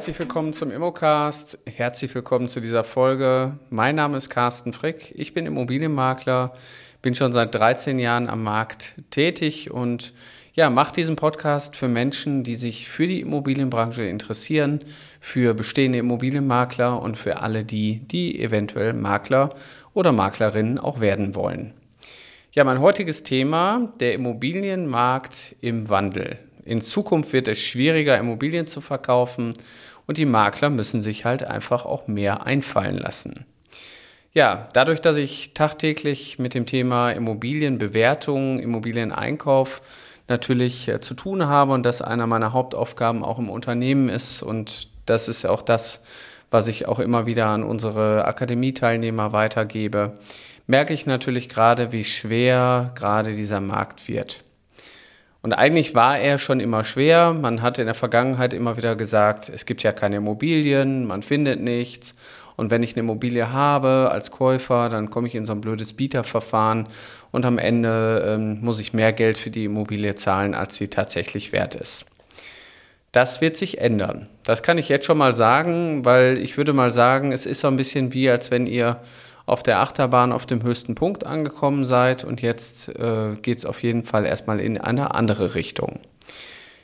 herzlich willkommen zum Immocast. Herzlich willkommen zu dieser Folge. Mein Name ist Carsten Frick. Ich bin Immobilienmakler, bin schon seit 13 Jahren am Markt tätig und ja, mache diesen Podcast für Menschen, die sich für die Immobilienbranche interessieren, für bestehende Immobilienmakler und für alle die, die eventuell Makler oder Maklerinnen auch werden wollen. Ja, mein heutiges Thema, der Immobilienmarkt im Wandel. In Zukunft wird es schwieriger, Immobilien zu verkaufen und die Makler müssen sich halt einfach auch mehr einfallen lassen. Ja, dadurch, dass ich tagtäglich mit dem Thema Immobilienbewertung, Immobilieneinkauf natürlich äh, zu tun habe und das einer meiner Hauptaufgaben auch im Unternehmen ist und das ist auch das, was ich auch immer wieder an unsere Akademieteilnehmer weitergebe, merke ich natürlich gerade, wie schwer gerade dieser Markt wird. Und eigentlich war er schon immer schwer. Man hat in der Vergangenheit immer wieder gesagt, es gibt ja keine Immobilien, man findet nichts. Und wenn ich eine Immobilie habe als Käufer, dann komme ich in so ein blödes Bieterverfahren und am Ende ähm, muss ich mehr Geld für die Immobilie zahlen, als sie tatsächlich wert ist. Das wird sich ändern. Das kann ich jetzt schon mal sagen, weil ich würde mal sagen, es ist so ein bisschen wie, als wenn ihr auf der Achterbahn auf dem höchsten Punkt angekommen seid und jetzt äh, geht es auf jeden Fall erstmal in eine andere Richtung.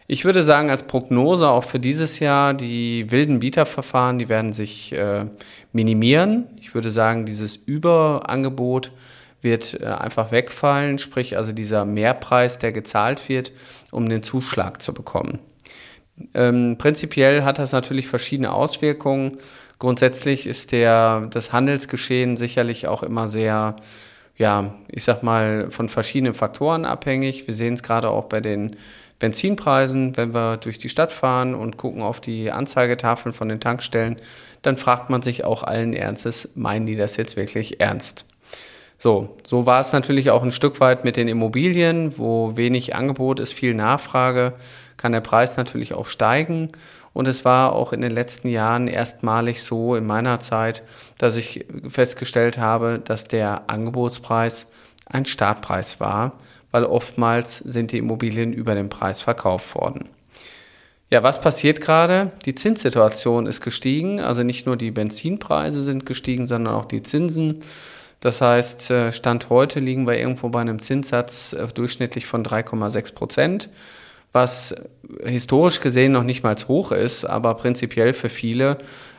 Ich würde sagen, als Prognose auch für dieses Jahr, die wilden Bieterverfahren, die werden sich äh, minimieren. Ich würde sagen, dieses Überangebot wird äh, einfach wegfallen, sprich also dieser Mehrpreis, der gezahlt wird, um den Zuschlag zu bekommen. Ähm, prinzipiell hat das natürlich verschiedene Auswirkungen. Grundsätzlich ist der, das Handelsgeschehen sicherlich auch immer sehr, ja, ich sag mal, von verschiedenen Faktoren abhängig. Wir sehen es gerade auch bei den Benzinpreisen, wenn wir durch die Stadt fahren und gucken auf die Anzeigetafeln von den Tankstellen, dann fragt man sich auch allen Ernstes, meinen die das jetzt wirklich ernst? So, so war es natürlich auch ein Stück weit mit den Immobilien, wo wenig Angebot ist, viel Nachfrage, kann der Preis natürlich auch steigen. Und es war auch in den letzten Jahren erstmalig so in meiner Zeit, dass ich festgestellt habe, dass der Angebotspreis ein Startpreis war, weil oftmals sind die Immobilien über den Preis verkauft worden. Ja, was passiert gerade? Die Zinssituation ist gestiegen, also nicht nur die Benzinpreise sind gestiegen, sondern auch die Zinsen. Das heißt, äh, Stand heute liegen wir irgendwo bei einem Zinssatz äh, durchschnittlich von 3,6 Prozent was historisch gesehen noch nicht mal hoch ist, aber prinzipiell für viele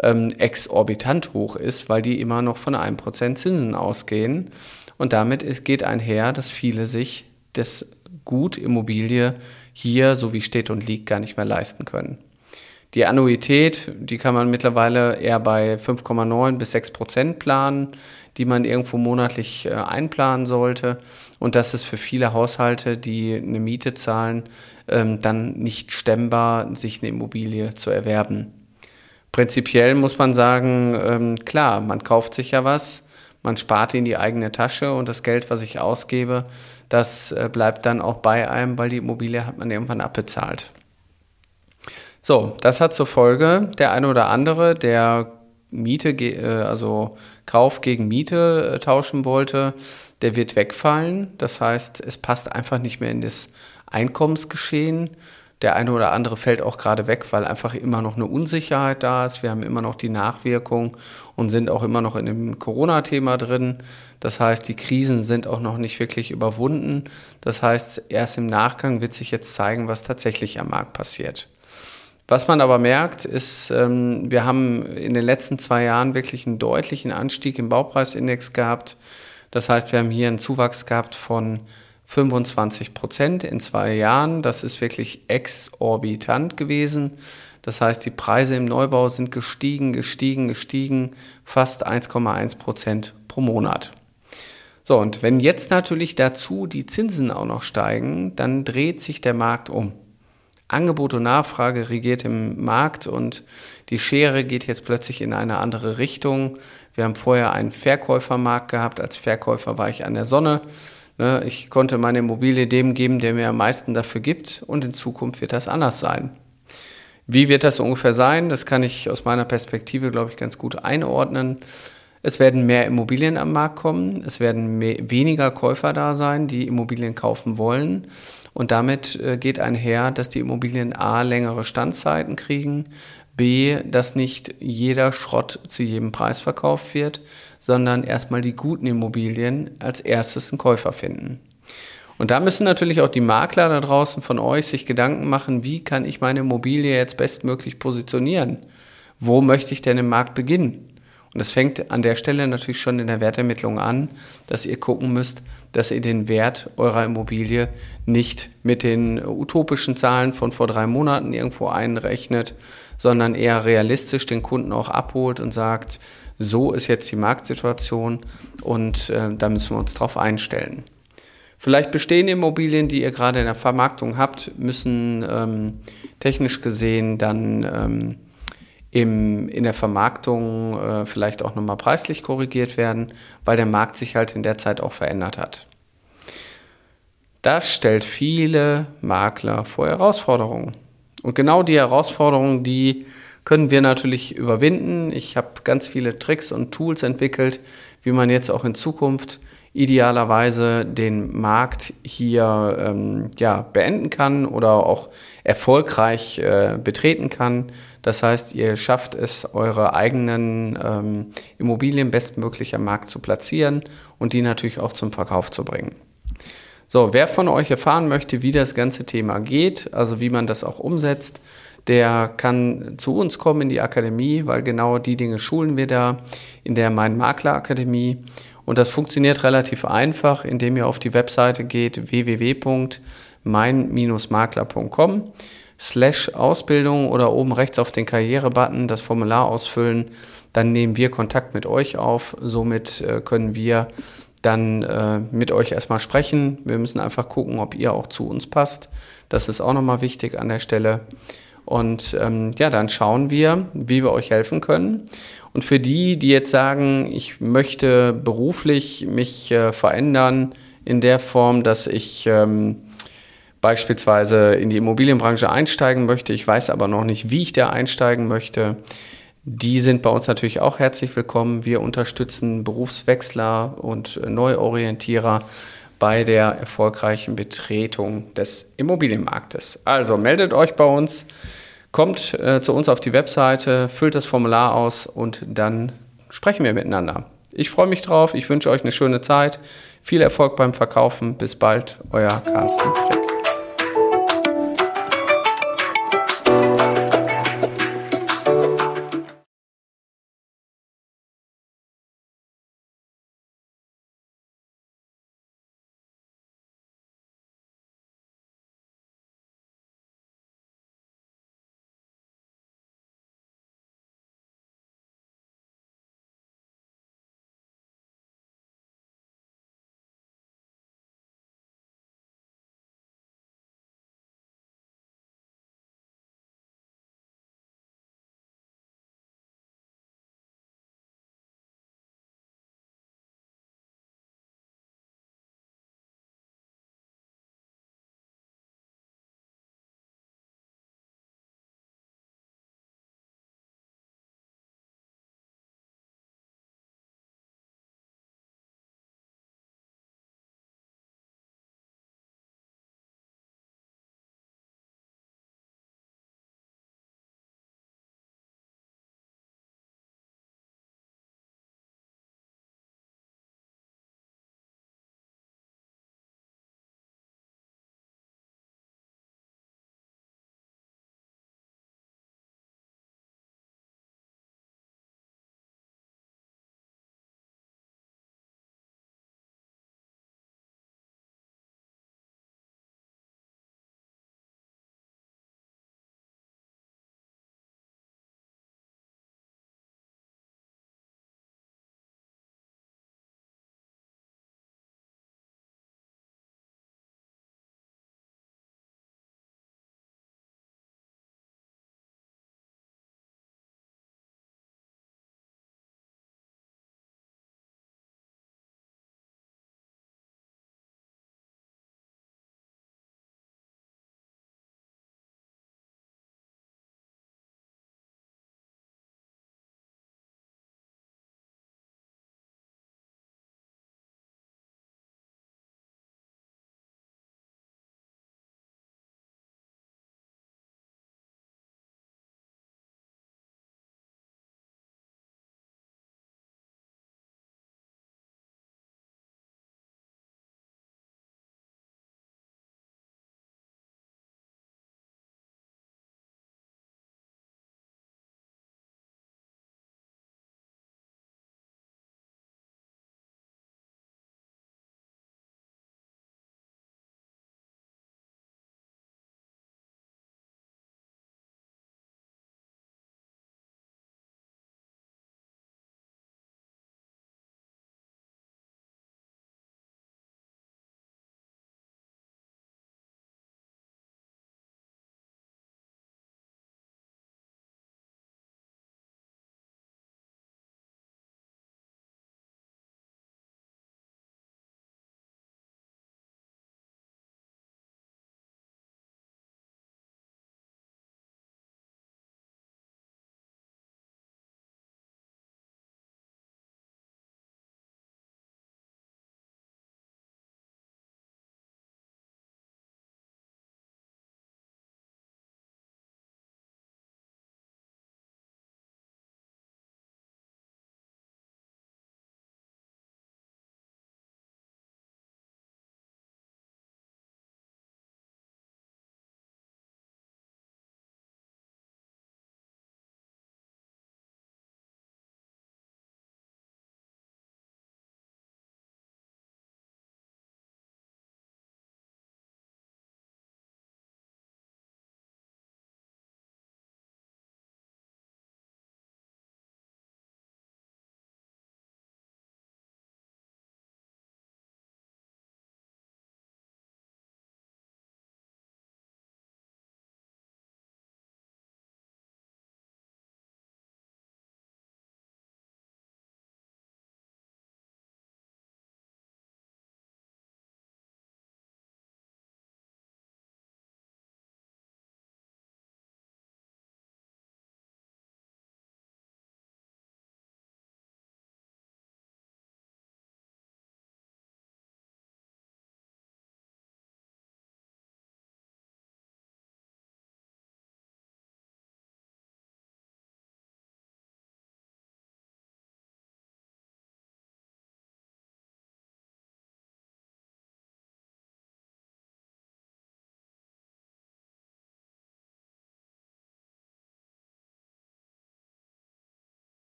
ähm, exorbitant hoch ist, weil die immer noch von 1% Zinsen ausgehen. Und damit ist, geht einher, dass viele sich das Gut Immobilie hier, so wie steht und liegt, gar nicht mehr leisten können. Die Annuität, die kann man mittlerweile eher bei 5,9 bis 6 Prozent planen, die man irgendwo monatlich äh, einplanen sollte. Und das ist für viele Haushalte, die eine Miete zahlen, ähm, dann nicht stemmbar, sich eine Immobilie zu erwerben. Prinzipiell muss man sagen, ähm, klar, man kauft sich ja was, man spart in die eigene Tasche und das Geld, was ich ausgebe, das äh, bleibt dann auch bei einem, weil die Immobilie hat man irgendwann abbezahlt. So, das hat zur Folge, der eine oder andere, der Miete, äh, also Kauf gegen Miete äh, tauschen wollte, der wird wegfallen. Das heißt, es passt einfach nicht mehr in das Einkommensgeschehen. Der eine oder andere fällt auch gerade weg, weil einfach immer noch eine Unsicherheit da ist. Wir haben immer noch die Nachwirkung und sind auch immer noch in dem Corona-Thema drin. Das heißt, die Krisen sind auch noch nicht wirklich überwunden. Das heißt, erst im Nachgang wird sich jetzt zeigen, was tatsächlich am Markt passiert. Was man aber merkt, ist, ähm, wir haben in den letzten zwei Jahren wirklich einen deutlichen Anstieg im Baupreisindex gehabt. Das heißt, wir haben hier einen Zuwachs gehabt von 25 Prozent in zwei Jahren. Das ist wirklich exorbitant gewesen. Das heißt, die Preise im Neubau sind gestiegen, gestiegen, gestiegen, fast 1,1 Prozent pro Monat. So, und wenn jetzt natürlich dazu die Zinsen auch noch steigen, dann dreht sich der Markt um. Angebot und Nachfrage regiert im Markt und die Schere geht jetzt plötzlich in eine andere Richtung. Wir haben vorher einen Verkäufermarkt gehabt. Als Verkäufer war ich an der Sonne. Ne, ich konnte meine Immobilie dem geben, der mir am meisten dafür gibt und in Zukunft wird das anders sein. Wie wird das ungefähr sein? Das kann ich aus meiner Perspektive, glaube ich, ganz gut einordnen. Es werden mehr Immobilien am Markt kommen. Es werden mehr, weniger Käufer da sein, die Immobilien kaufen wollen. Und damit äh, geht einher, dass die Immobilien A längere Standzeiten kriegen, B, dass nicht jeder Schrott zu jedem Preis verkauft wird, sondern erstmal die guten Immobilien als erstes einen Käufer finden. Und da müssen natürlich auch die Makler da draußen von euch sich Gedanken machen, wie kann ich meine Immobilie jetzt bestmöglich positionieren? Wo möchte ich denn im Markt beginnen? Und das fängt an der Stelle natürlich schon in der Wertermittlung an, dass ihr gucken müsst, dass ihr den Wert eurer Immobilie nicht mit den utopischen Zahlen von vor drei Monaten irgendwo einrechnet, sondern eher realistisch den Kunden auch abholt und sagt, so ist jetzt die Marktsituation und äh, da müssen wir uns drauf einstellen. Vielleicht bestehende Immobilien, die ihr gerade in der Vermarktung habt, müssen ähm, technisch gesehen dann ähm, im, in der Vermarktung äh, vielleicht auch nochmal preislich korrigiert werden, weil der Markt sich halt in der Zeit auch verändert hat. Das stellt viele Makler vor Herausforderungen. Und genau die Herausforderungen, die können wir natürlich überwinden. Ich habe ganz viele Tricks und Tools entwickelt, wie man jetzt auch in Zukunft idealerweise den Markt hier ähm, ja, beenden kann oder auch erfolgreich äh, betreten kann. Das heißt, ihr schafft es, eure eigenen ähm, Immobilien bestmöglich am Markt zu platzieren und die natürlich auch zum Verkauf zu bringen. So, wer von euch erfahren möchte, wie das ganze Thema geht, also wie man das auch umsetzt, der kann zu uns kommen in die Akademie, weil genau die Dinge schulen wir da in der Mein Makler Akademie. Und das funktioniert relativ einfach, indem ihr auf die Webseite geht www.mein-makler.com slash Ausbildung oder oben rechts auf den Karriere-Button das Formular ausfüllen. Dann nehmen wir Kontakt mit euch auf. Somit äh, können wir dann äh, mit euch erstmal sprechen. Wir müssen einfach gucken, ob ihr auch zu uns passt. Das ist auch nochmal wichtig an der Stelle. Und ähm, ja, dann schauen wir, wie wir euch helfen können. Und für die, die jetzt sagen, ich möchte beruflich mich äh, verändern in der Form, dass ich ähm, beispielsweise in die Immobilienbranche einsteigen möchte, ich weiß aber noch nicht, wie ich da einsteigen möchte, die sind bei uns natürlich auch herzlich willkommen. Wir unterstützen Berufswechsler und Neuorientierer bei der erfolgreichen Betretung des Immobilienmarktes. Also meldet euch bei uns, kommt äh, zu uns auf die Webseite, füllt das Formular aus und dann sprechen wir miteinander. Ich freue mich drauf, ich wünsche euch eine schöne Zeit, viel Erfolg beim Verkaufen. Bis bald, euer Carsten Frick.